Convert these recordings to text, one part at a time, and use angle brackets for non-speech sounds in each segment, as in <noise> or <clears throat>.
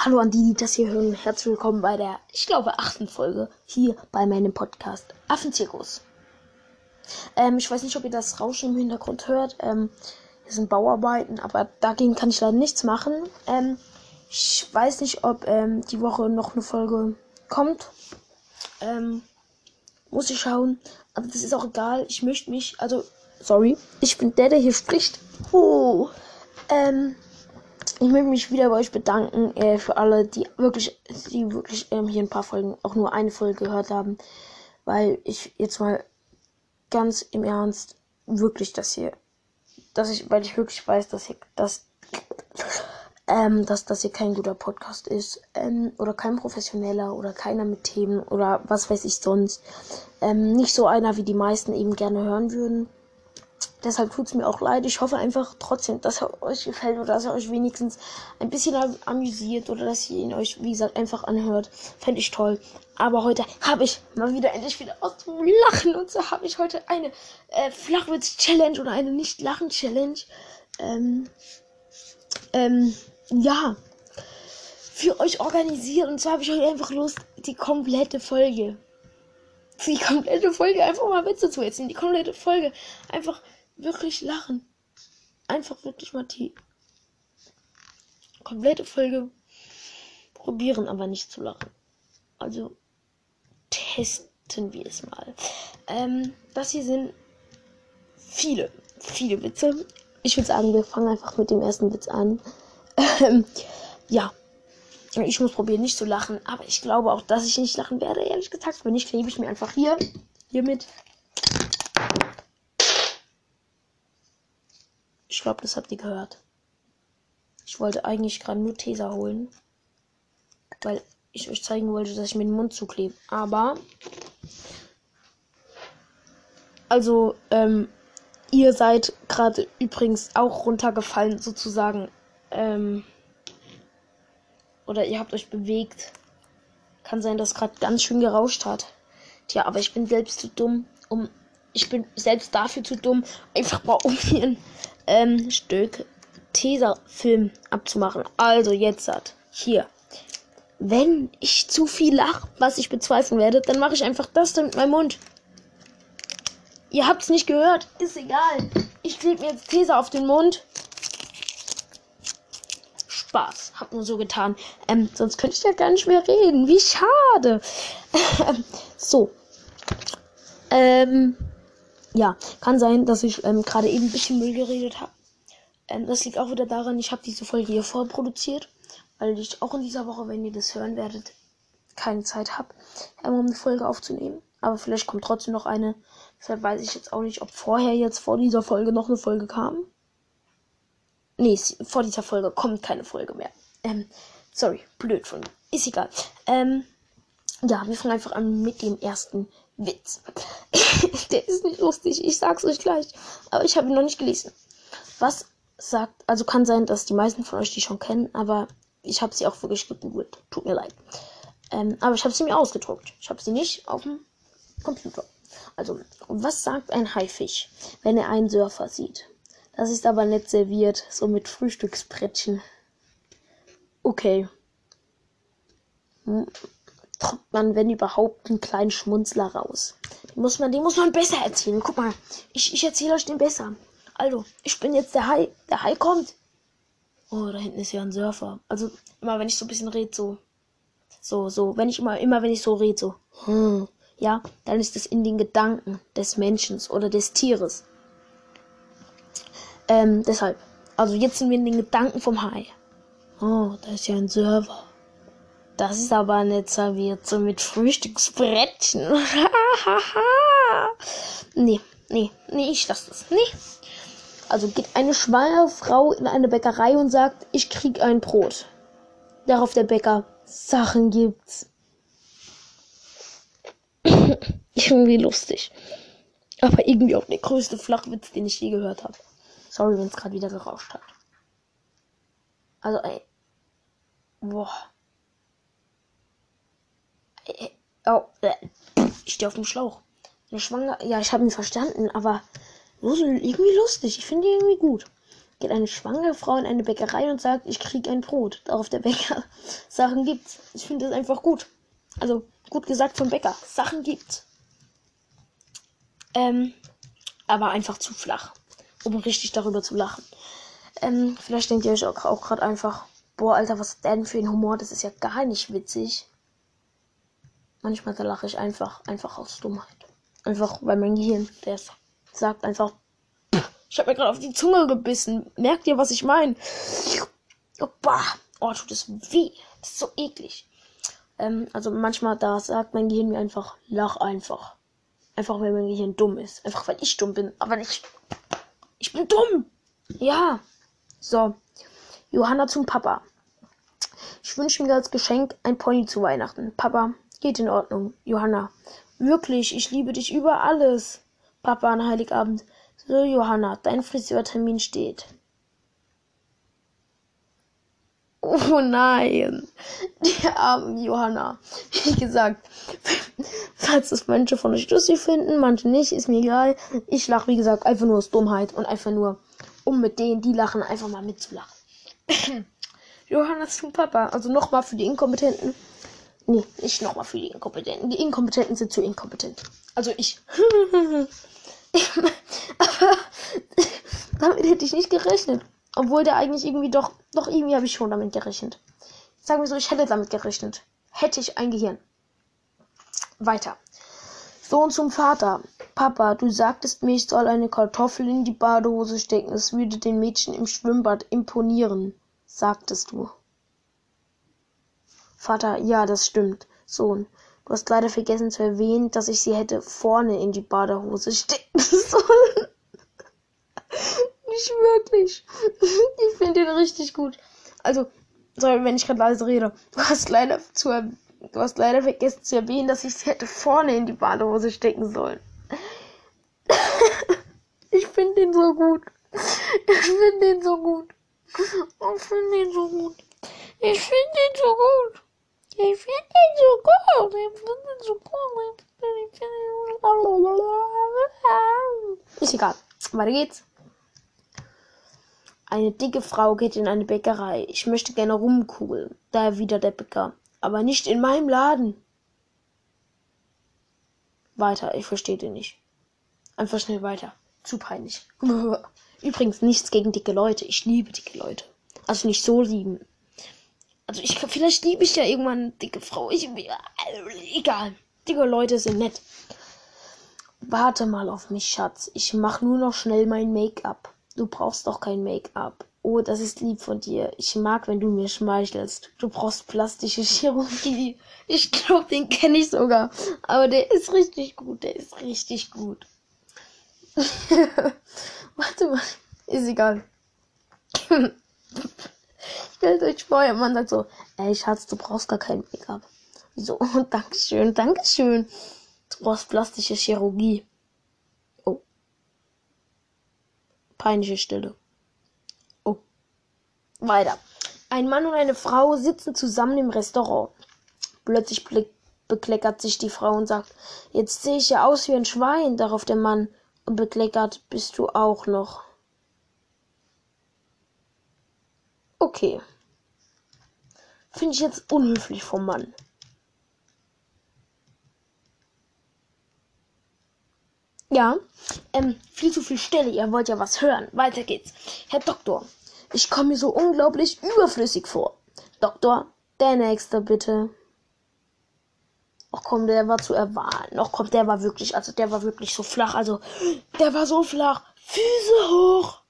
Hallo an die, die das hier hören. Herzlich willkommen bei der, ich glaube, achten Folge hier bei meinem Podcast Affenzirkus. Ähm, ich weiß nicht, ob ihr das Rauschen im Hintergrund hört. Ähm, hier sind Bauarbeiten, aber dagegen kann ich leider nichts machen. Ähm, ich weiß nicht, ob ähm, die Woche noch eine Folge kommt. Ähm, muss ich schauen. Aber das ist auch egal. Ich möchte mich, also, sorry, ich bin der, der hier spricht. Oh, ähm, ich möchte mich wieder bei euch bedanken äh, für alle, die wirklich, die wirklich ähm, hier ein paar Folgen, auch nur eine Folge gehört haben, weil ich jetzt mal ganz im Ernst wirklich das hier, dass ich, weil ich wirklich weiß, dass hier, dass, ähm, dass das hier kein guter Podcast ist ähm, oder kein professioneller oder keiner mit Themen oder was weiß ich sonst, ähm, nicht so einer, wie die meisten eben gerne hören würden. Deshalb tut es mir auch leid. Ich hoffe einfach trotzdem, dass er euch gefällt oder dass er euch wenigstens ein bisschen amüsiert oder dass ihr ihn euch, wie gesagt, einfach anhört. Fände ich toll. Aber heute habe ich mal wieder endlich wieder aus dem Lachen. Und so habe ich heute eine äh, Flachwitz-Challenge oder eine Nicht-Lachen-Challenge. Ähm, ähm, ja. Für euch organisiert. Und zwar habe ich euch einfach Lust, die komplette Folge die komplette Folge einfach mal Witze zu erzählen. Die komplette Folge einfach wirklich lachen. Einfach wirklich mal die komplette Folge probieren, aber nicht zu lachen. Also testen wir es mal. Ähm, das hier sind viele, viele Witze. Ich würde sagen, wir fangen einfach mit dem ersten Witz an. Ähm, ja, ich muss probieren, nicht zu lachen. Aber ich glaube auch, dass ich nicht lachen werde, ehrlich gesagt. Wenn nicht, klebe ich mir einfach hier. Hiermit. Ich glaube, das habt ihr gehört. Ich wollte eigentlich gerade nur Tesa holen. Weil ich euch zeigen wollte, dass ich mir den Mund zuklebe. Aber. Also, ähm, ihr seid gerade übrigens auch runtergefallen, sozusagen. Ähm, oder ihr habt euch bewegt. Kann sein, dass gerade ganz schön gerauscht hat. Tja, aber ich bin selbst zu dumm, um. Ich bin selbst dafür zu dumm, einfach mal um hier ein ähm, Stück Tesafilm abzumachen. Also jetzt hat. Hier. Wenn ich zu viel lache, was ich bezweifeln werde, dann mache ich einfach das dann mit meinem Mund. Ihr habt es nicht gehört. Ist egal. Ich klebe mir jetzt Tesa auf den Mund. Spaß. Hab nur so getan. Ähm, sonst könnte ich ja gar nicht mehr reden. Wie schade. <laughs> so. Ähm, ja, kann sein, dass ich ähm, gerade eben ein bisschen Müll geredet habe. Ähm, das liegt auch wieder daran, ich habe diese Folge hier vorproduziert, weil ich auch in dieser Woche, wenn ihr das hören werdet, keine Zeit habe, ähm, um eine Folge aufzunehmen. Aber vielleicht kommt trotzdem noch eine. Deshalb weiß ich jetzt auch nicht, ob vorher jetzt vor dieser Folge noch eine Folge kam. Nee, vor dieser Folge kommt keine Folge mehr. Ähm, sorry, blöd von mir. Ist egal. Ähm, ja, wir fangen einfach an mit dem ersten Witz. <laughs> Der ist nicht lustig, ich sag's euch gleich. Aber ich habe ihn noch nicht gelesen. Was sagt, also kann sein, dass die meisten von euch die schon kennen, aber ich habe sie auch wirklich gegoogelt. Tut mir leid. Ähm, aber ich habe sie mir ausgedruckt. Ich habe sie nicht auf dem Computer. Also, was sagt ein Haifisch, wenn er einen Surfer sieht? Das ist aber nett serviert, so mit Frühstücksbrettchen. Okay. Tropft man, wenn überhaupt, einen kleinen Schmunzler raus. Den muss man, den muss man besser erzählen. Guck mal, ich, ich erzähle euch den besser. Also, ich bin jetzt der Hai. Der Hai kommt. Oh, da hinten ist ja ein Surfer. Also, immer wenn ich so ein bisschen rede, so. So, so. Wenn ich immer, immer wenn ich so rede, so. Hm, ja, dann ist es in den Gedanken des Menschen oder des Tieres. Ähm, deshalb. Also jetzt sind wir in den Gedanken vom Hai. Oh, da ist ja ein Server. Das ist aber nicht serviert, so mit Frühstücksbrettchen. <laughs> nee, nee, nee, ich lasse das. Nee. Also geht eine schwangere Frau in eine Bäckerei und sagt, ich krieg ein Brot. Darauf der Bäcker, Sachen gibt's. <coughs> irgendwie lustig. Aber irgendwie auch der größte Flachwitz, den ich je gehört habe. Sorry, wenn es gerade wieder gerauscht hat. Also, ey. Boah. Ey, oh, äh, ich stehe auf dem Schlauch. Eine Schwanger. Ja, ich habe ihn verstanden, aber irgendwie lustig. Ich finde ihn irgendwie gut. geht eine schwangere Frau in eine Bäckerei und sagt, ich krieg ein Brot. Darauf der Bäcker <laughs> Sachen gibt's. Ich finde das einfach gut. Also gut gesagt vom Bäcker. Sachen gibt's. Ähm, aber einfach zu flach, um richtig darüber zu lachen. Ähm, vielleicht denkt ihr euch auch, auch gerade einfach, boah, Alter, was ist denn für ein Humor? Das ist ja gar nicht witzig. Manchmal lache ich einfach, einfach aus Dummheit. Einfach, weil mein Gehirn, der sagt einfach, ich habe mir gerade auf die Zunge gebissen. Merkt ihr, was ich meine? Oh, oh, tut es weh. Das ist so eklig. Ähm, also manchmal, da sagt mein Gehirn mir einfach, lach einfach. Einfach, weil mein Gehirn dumm ist. Einfach, weil ich dumm bin. Aber ich, ich bin dumm. Ja. So. Johanna zum Papa. Ich wünsche mir als Geschenk ein Pony zu Weihnachten. Papa, geht in Ordnung. Johanna, wirklich, ich liebe dich über alles. Papa an Heiligabend. So, Johanna, dein Friseurtermin steht. Oh nein, die arme Johanna. Wie gesagt, falls das manche von euch lustig finden, manche nicht, ist mir egal. Ich lache, wie gesagt, einfach nur aus Dummheit und einfach nur, um mit denen, die lachen, einfach mal mitzulachen. <clears throat> Johanna zum Papa. Also nochmal für die Inkompetenten. Nee, nicht nochmal für die Inkompetenten. Die Inkompetenten sind zu inkompetent. Also ich. Aber <laughs> damit hätte ich nicht gerechnet. Obwohl der eigentlich irgendwie doch, doch irgendwie habe ich schon damit gerechnet. Sagen wir so, ich hätte damit gerechnet. Hätte ich ein Gehirn. Weiter. Sohn zum Vater. Papa, du sagtest mir, ich soll eine Kartoffel in die Badehose stecken. Es würde den Mädchen im Schwimmbad imponieren. Sagtest du. Vater, ja, das stimmt. Sohn, Du hast leider vergessen zu erwähnen, dass ich sie hätte vorne in die Badehose stecken <laughs> sollen. Nicht wirklich. Ich finde den richtig gut. Also, sorry, wenn ich gerade leise rede. Du hast leider zu du hast leider vergessen zu erwähnen, dass ich sie hätte vorne in die Badehose stecken sollen. <laughs> ich finde den so gut. Ich finde den so gut. Ich finde den so gut. Ich finde den so gut. Ich finde ihn so gut. Ich finde ihn so gut. Ich finde ihn so Ist egal. Weiter geht's. Eine dicke Frau geht in eine Bäckerei. Ich möchte gerne rumkugeln. Da wieder der Bäcker. Aber nicht in meinem Laden. Weiter, ich verstehe den nicht. Einfach schnell weiter. Zu peinlich. <laughs> Übrigens nichts gegen dicke Leute. Ich liebe dicke Leute. Also nicht so lieben. Also ich vielleicht liebe ich ja irgendwann eine dicke Frau. Ich egal. Dicke Leute sind nett. Warte mal auf mich, Schatz. Ich mach nur noch schnell mein Make-up. Du brauchst doch kein Make-up. Oh, das ist lieb von dir. Ich mag, wenn du mir schmeichelst. Du brauchst plastische Chirurgie. Ich glaube, den kenne ich sogar. Aber der ist richtig gut. Der ist richtig gut. <laughs> Warte mal. Ist egal. <laughs> Stellt euch vor, ihr Mann sagt so, ey Schatz, du brauchst gar kein Make-up. So, <laughs> Dankeschön, Dankeschön. Du brauchst plastische Chirurgie. Oh. Peinliche Stille. Oh. Weiter. Ein Mann und eine Frau sitzen zusammen im Restaurant. Plötzlich bekleckert sich die Frau und sagt, jetzt sehe ich ja aus wie ein Schwein. Darauf der Mann, und bekleckert bist du auch noch. Okay. Finde ich jetzt unhöflich vom Mann. Ja, ähm, viel zu viel Stelle. Ihr wollt ja was hören. Weiter geht's. Herr Doktor, ich komme mir so unglaublich überflüssig vor. Doktor, der nächste bitte. Ach komm, der war zu erwarten. Ach komm, der war wirklich, also der war wirklich so flach. Also, der war so flach. Füße hoch.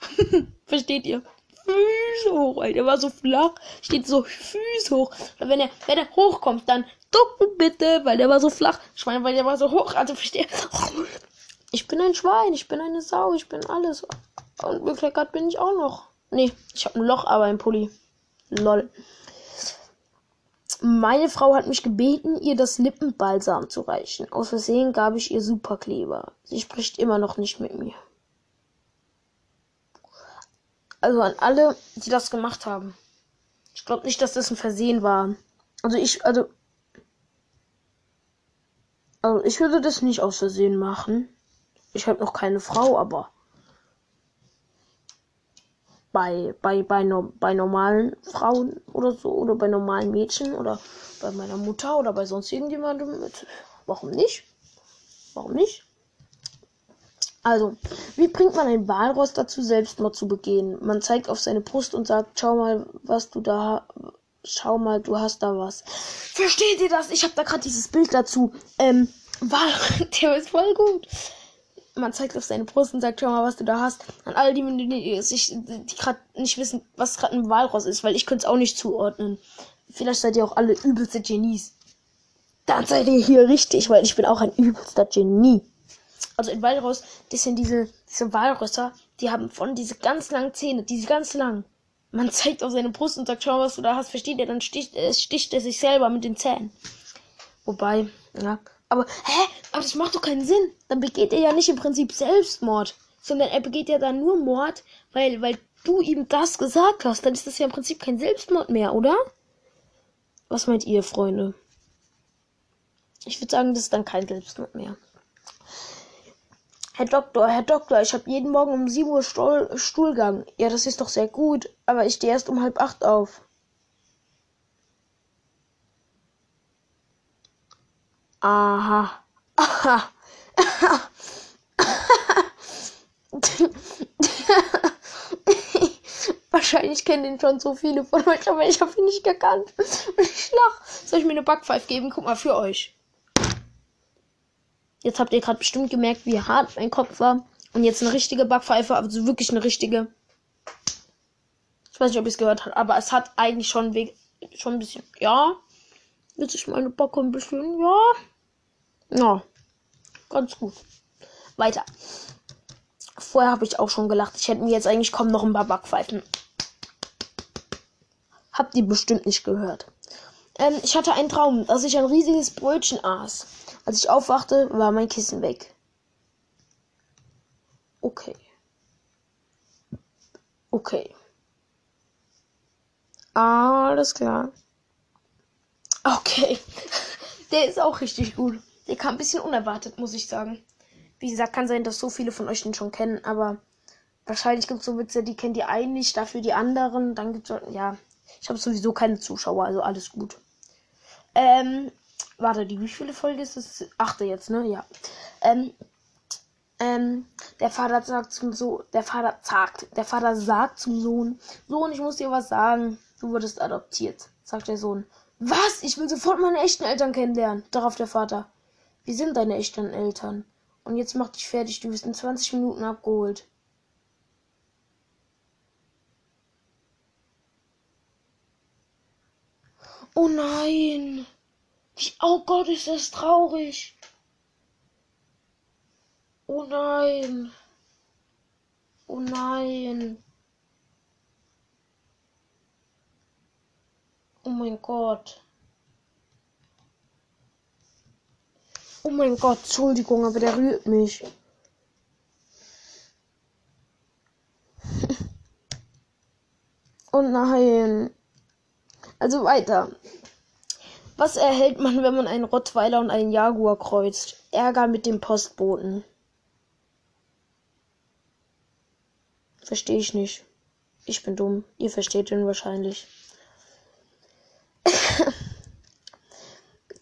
<laughs> Versteht ihr? Füße hoch, Alter. Der war so flach. Steht so Füße hoch. Und wenn er, wenn er hochkommt, dann ducken bitte, weil der war so flach. Ich meine, weil der war so hoch. Also verstehe. Ich bin ein Schwein, ich bin eine Sau, ich bin alles. Und bekleckert bin ich auch noch. Nee, ich habe ein Loch, aber ein Pulli. Lol. Meine Frau hat mich gebeten, ihr das Lippenbalsam zu reichen. Aus Versehen gab ich ihr Superkleber. Sie spricht immer noch nicht mit mir. Also an alle, die das gemacht haben. Ich glaube nicht, dass das ein Versehen war. Also ich, also. Also ich würde das nicht aus Versehen machen. Ich habe noch keine Frau, aber. bei, bei, bei, no, bei normalen Frauen oder so oder bei normalen Mädchen oder bei meiner Mutter oder bei sonst irgendjemandem. Warum nicht? Warum nicht? Also, wie bringt man ein Walross dazu, Selbstmord zu begehen? Man zeigt auf seine Brust und sagt, schau mal, was du da, schau mal, du hast da was. Versteht ihr das? Ich habe da gerade dieses Bild dazu. Ähm, Wal, <laughs> der ist voll gut man zeigt auf seine Brust und sagt, schau mal, was du da hast. An die, die, die, sich, die gerade nicht wissen, was gerade ein Walross ist, weil ich könnte es auch nicht zuordnen. Vielleicht seid ihr auch alle übelste Genies. Dann seid ihr hier richtig, weil ich bin auch ein übelster Genie. Also in Walross, das sind diese, diese Walrösser, die haben von diese ganz langen Zähne, diese ganz lang. Man zeigt auf seine Brust und sagt, schau was du da hast, versteht ihr? Dann sticht, äh, sticht er sich selber mit den Zähnen. Wobei, ja, aber, hä? Aber das macht doch keinen Sinn. Dann begeht er ja nicht im Prinzip Selbstmord, sondern er begeht ja dann nur Mord, weil, weil du ihm das gesagt hast. Dann ist das ja im Prinzip kein Selbstmord mehr, oder? Was meint ihr, Freunde? Ich würde sagen, das ist dann kein Selbstmord mehr. Herr Doktor, Herr Doktor, ich habe jeden Morgen um 7 Uhr Stuhl Stuhlgang. Ja, das ist doch sehr gut, aber ich stehe erst um halb acht auf. Aha. Aha. <laughs> Wahrscheinlich kennen den schon so viele von euch, aber ich habe ihn nicht gekannt. Ich lach. Soll ich mir eine Backpfeife geben? Guck mal für euch. Jetzt habt ihr gerade bestimmt gemerkt, wie hart mein Kopf war. Und jetzt eine richtige Backpfeife, also wirklich eine richtige. Ich weiß nicht, ob ihr es gehört habt, aber es hat eigentlich schon, schon ein bisschen. Ja, Jetzt ist meine Backe ein bisschen, ja. Ja, ganz gut. Weiter. Vorher habe ich auch schon gelacht. Ich hätte mir jetzt eigentlich kaum noch ein paar Backpfeifen. Habt ihr bestimmt nicht gehört. Ähm, ich hatte einen Traum, dass ich ein riesiges Brötchen aß. Als ich aufwachte, war mein Kissen weg. Okay. Okay. Alles klar. Okay. <laughs> Der ist auch richtig gut. Der kam ein bisschen unerwartet, muss ich sagen. Wie gesagt, kann sein, dass so viele von euch den schon kennen, aber wahrscheinlich gibt es so Witze, die kennt ihr einen nicht, dafür die anderen. Dann gibt es, ja, ich habe sowieso keine Zuschauer, also alles gut. Ähm, warte, die wie viele Folge ist das? Achte jetzt, ne? Ja. Ähm, ähm, der Vater sagt zum Sohn, der Vater sagt, der Vater sagt zum Sohn, Sohn, ich muss dir was sagen, du wurdest adoptiert, sagt der Sohn. Was? Ich will sofort meine echten Eltern kennenlernen. Darauf der Vater. Wie sind deine echten Eltern? Und jetzt mach dich fertig, du wirst in 20 Minuten abgeholt. Oh nein. Oh Gott, ist das traurig. Oh nein. Oh nein. Oh mein Gott. Oh mein Gott, Entschuldigung, aber der rührt mich. <laughs> oh nein. Also weiter. Was erhält man, wenn man einen Rottweiler und einen Jaguar kreuzt? Ärger mit dem Postboten. Verstehe ich nicht. Ich bin dumm. Ihr versteht ihn wahrscheinlich.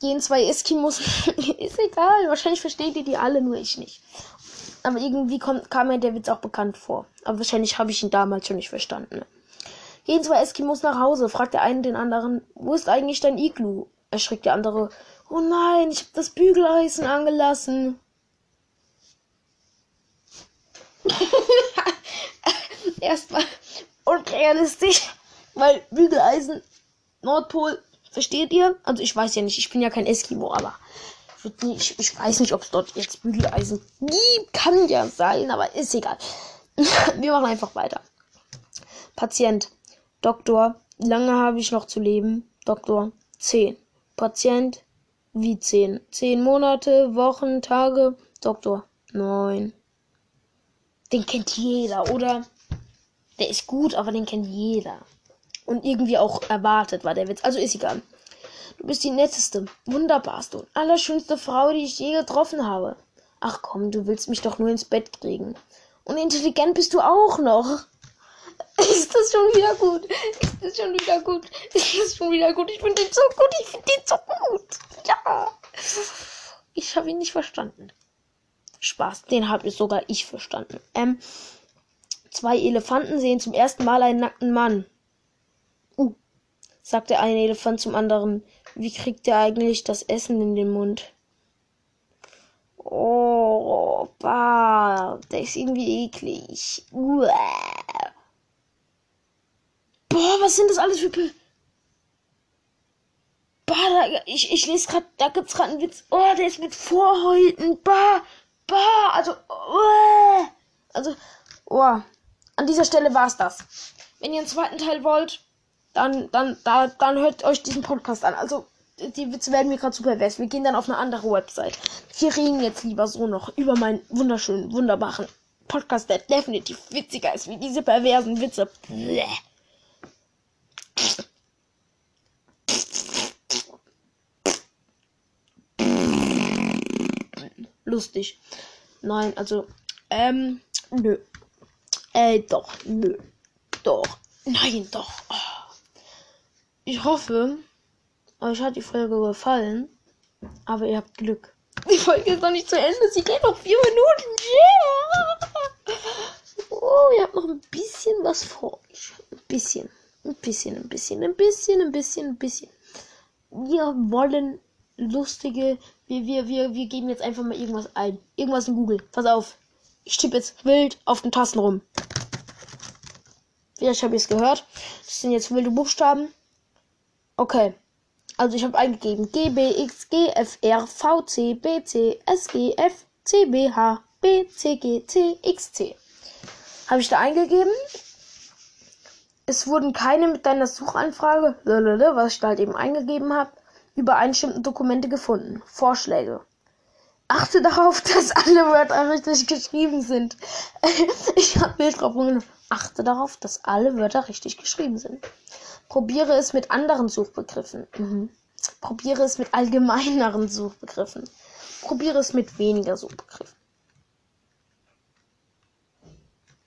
gehen zwei Eskimos. <laughs> ist egal. Wahrscheinlich versteht ihr die alle, nur ich nicht. Aber irgendwie kommt, kam mir der Witz auch bekannt vor. Aber wahrscheinlich habe ich ihn damals schon nicht verstanden. Gehen zwei Eskimos nach Hause, fragt der eine den anderen, wo ist eigentlich dein Iglu? Erschrickt der andere, oh nein, ich habe das Bügeleisen angelassen. <laughs> Erstmal unrealistisch, weil Bügeleisen, Nordpol, Versteht ihr? Also ich weiß ja nicht, ich bin ja kein Eskimo, aber ich, ich weiß nicht, ob es dort jetzt Bügeleisen gibt. Kann ja sein, aber ist egal. <laughs> Wir machen einfach weiter. Patient. Doktor. Lange habe ich noch zu leben. Doktor. 10. Patient. Wie 10? 10 Monate, Wochen, Tage. Doktor. 9. Den kennt jeder, oder? Der ist gut, aber den kennt jeder. Und irgendwie auch erwartet war der Witz. Also ist egal. Du bist die netteste, wunderbarste und allerschönste Frau, die ich je getroffen habe. Ach komm, du willst mich doch nur ins Bett kriegen. Und intelligent bist du auch noch. <laughs> Ist das schon wieder gut? Ist das schon wieder gut? Ist das schon wieder gut? Ich finde den so gut. Ich finde den so gut. Ja. Ich habe ihn nicht verstanden. Spaß, den habe ich sogar ich verstanden. Ähm, zwei Elefanten sehen zum ersten Mal einen nackten Mann. Uh, sagt der eine Elefant zum anderen. Wie kriegt der eigentlich das Essen in den Mund? Oh, bah, der ist irgendwie eklig. Uah. Boah, was sind das alles für... Bah, da, ich, ich lese gerade, da gibt's gerade einen Witz. Oh, der ist mit Vorhäuten. Bah, bah, also, oh, also, oh. An dieser Stelle war's das. Wenn ihr einen zweiten Teil wollt, dann, dann, da, dann hört euch diesen Podcast an. Also, die Witze werden mir gerade super pervers. Wir gehen dann auf eine andere Website. Wir reden jetzt lieber so noch über meinen wunderschönen, wunderbaren Podcast, der definitiv witziger ist wie diese perversen Witze. Bleh. Lustig. Nein, also, ähm, nö. Äh, doch, nö. Doch. Nein, doch. Oh. Ich hoffe, euch hat die Folge gefallen. Aber ihr habt Glück. Die Folge ist noch nicht zu Ende. Sie geht noch vier Minuten. Yeah. Oh, ihr habt noch ein bisschen was vor euch. Ein bisschen. Ein bisschen, ein bisschen, ein bisschen, ein bisschen, ein bisschen. Wir wollen lustige. Wir, wir, wir, wir geben jetzt einfach mal irgendwas ein. Irgendwas in Google. Pass auf. Ich tippe jetzt wild auf den Tasten rum. Vielleicht habt ihr es gehört. Das sind jetzt wilde Buchstaben. Okay. Also ich habe eingegeben G, B, X, G, F, R, V, C, B, C, S, G, F, C, B, H, B, C, G, C, X, C. Habe ich da eingegeben. Es wurden keine mit deiner Suchanfrage, was ich da halt eben eingegeben habe, übereinstimmenden Dokumente gefunden. Vorschläge. Achte darauf, dass alle Wörter richtig geschrieben sind. <laughs> ich habe Bild drauf genommen. Achte darauf, dass alle Wörter richtig geschrieben sind. Probiere es mit anderen Suchbegriffen. Mhm. Probiere es mit allgemeineren Suchbegriffen. Probiere es mit weniger Suchbegriffen.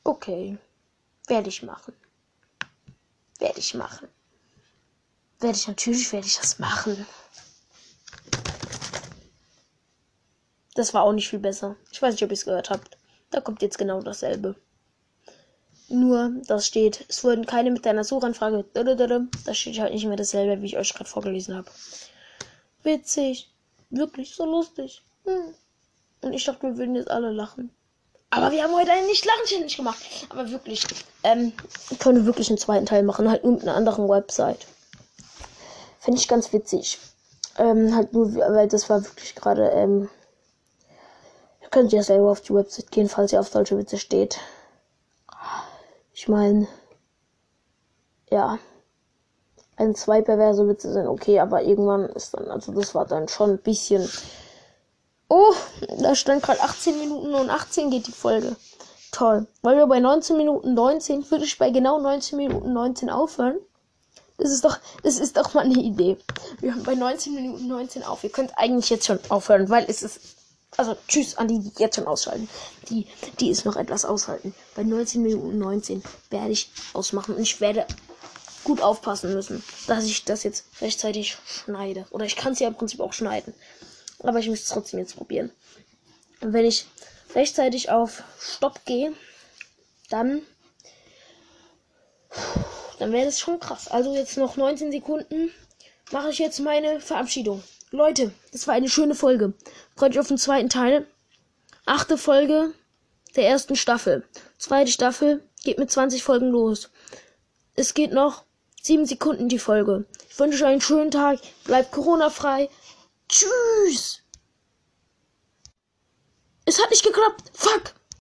Okay. Werde ich machen. Werde ich machen. Werde ich natürlich, werde ich das machen. Das war auch nicht viel besser. Ich weiß nicht, ob ihr es gehört habt. Da kommt jetzt genau dasselbe. Nur, das steht, es wurden keine mit deiner Suchanfrage. Da steht halt nicht mehr dasselbe, wie ich euch gerade vorgelesen habe. Witzig. Wirklich so lustig. Hm. Und ich dachte, wir würden jetzt alle lachen. Aber wir haben heute einen Nicht-Lachen-Challenge gemacht. Aber wirklich, ähm, können wir wirklich einen zweiten Teil machen. Halt nur mit einer anderen Website. Finde ich ganz witzig. Ähm, halt nur, weil das war wirklich gerade, ähm, ihr könnt ja selber auf die Website gehen, falls ihr auf solche Witze steht. Ich meine, ja, ein, zwei perverse Witze sind okay, aber irgendwann ist dann, also das war dann schon ein bisschen. Oh, da stand gerade 18 Minuten und 18 geht die Folge. Toll. Weil wir bei 19 Minuten 19, würde ich bei genau 19 Minuten 19 aufhören? Das ist doch, das ist doch mal eine Idee. Wir haben bei 19 Minuten 19 auf. Ihr könnt eigentlich jetzt schon aufhören, weil es ist also tschüss an die, die jetzt schon ausschalten. Die, die ist noch etwas aushalten. Bei 19 Minuten 19 werde ich ausmachen und ich werde gut aufpassen müssen, dass ich das jetzt rechtzeitig schneide. Oder ich kann es ja im Prinzip auch schneiden. Aber ich muss es trotzdem jetzt probieren. Und wenn ich rechtzeitig auf Stopp gehe, dann dann wäre das schon krass. Also jetzt noch 19 Sekunden mache ich jetzt meine Verabschiedung. Leute, das war eine schöne Folge. Freut euch auf den zweiten Teil. Achte Folge der ersten Staffel. Zweite Staffel geht mit 20 Folgen los. Es geht noch 7 Sekunden die Folge. Ich wünsche euch einen schönen Tag. Bleibt Corona-frei. Tschüss. Es hat nicht geklappt. Fuck.